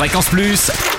Fréquence Plus.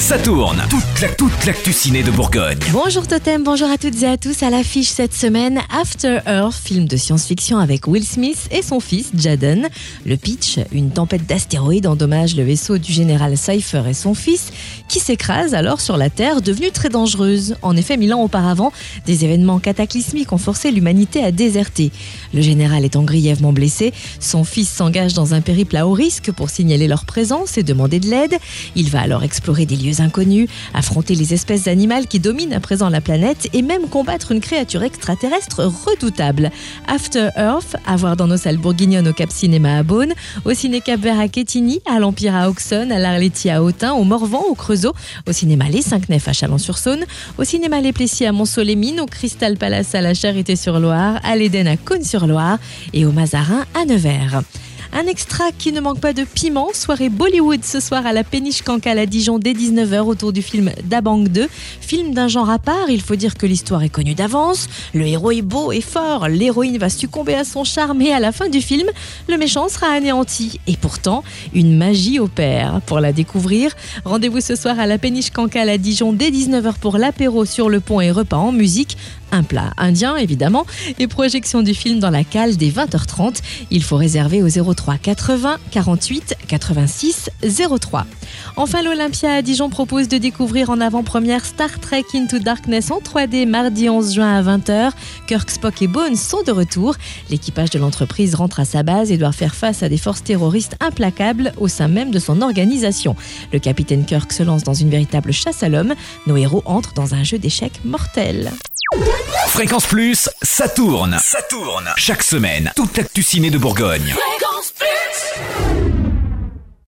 Ça tourne. Toute la toute l'actu ciné de Bourgogne. Bonjour Totem, bonjour à toutes et à tous. À l'affiche cette semaine, After Earth, film de science-fiction avec Will Smith et son fils Jaden. Le pitch, une tempête d'astéroïdes endommage le vaisseau du général Cypher et son fils, qui s'écrase alors sur la Terre, devenue très dangereuse. En effet, mille ans auparavant, des événements cataclysmiques ont forcé l'humanité à déserter. Le général étant grièvement blessé, son fils s'engage dans un périple à haut risque pour signaler leur présence et demander de l'aide. Il va alors explorer des inconnus, affronter les espèces animales qui dominent à présent la planète et même combattre une créature extraterrestre redoutable. After Earth, à voir dans nos salles bourguignonnes au Cap Cinéma à Beaune, au Ciné Cap Vert à Quetigny, à l'Empire à Auxonne, à l'Arletti à Autun, au Morvan, au Creusot, au Cinéma Les Cinq Nefs à Chalon-sur-Saône, au Cinéma Les Plessis à Mont-Solémine, au Crystal Palace à la Charité-sur-Loire, à l'Éden à Cône-sur-Loire et au Mazarin à Nevers. Un extra qui ne manque pas de piment. Soirée Bollywood ce soir à la Péniche Cancale à Dijon dès 19h autour du film Dabang 2. Film d'un genre à part, il faut dire que l'histoire est connue d'avance. Le héros est beau et fort. L'héroïne va succomber à son charme et à la fin du film, le méchant sera anéanti. Et pourtant, une magie opère. Pour la découvrir, rendez-vous ce soir à la Péniche Cancale à Dijon dès 19h pour l'apéro sur le pont et repas en musique. Un plat indien évidemment et projection du film dans la cale dès 20h30. Il faut réserver au 03 80 48 86 03. Enfin, l'Olympia à Dijon propose de découvrir en avant-première Star Trek Into Darkness en 3D mardi 11 juin à 20h. Kirk, Spock et Bones sont de retour. L'équipage de l'entreprise rentre à sa base et doit faire face à des forces terroristes implacables au sein même de son organisation. Le capitaine Kirk se lance dans une véritable chasse à l'homme. Nos héros entrent dans un jeu d'échecs mortel. Fréquence Plus, ça tourne. Ça tourne. Chaque semaine, toute l'actu de Bourgogne.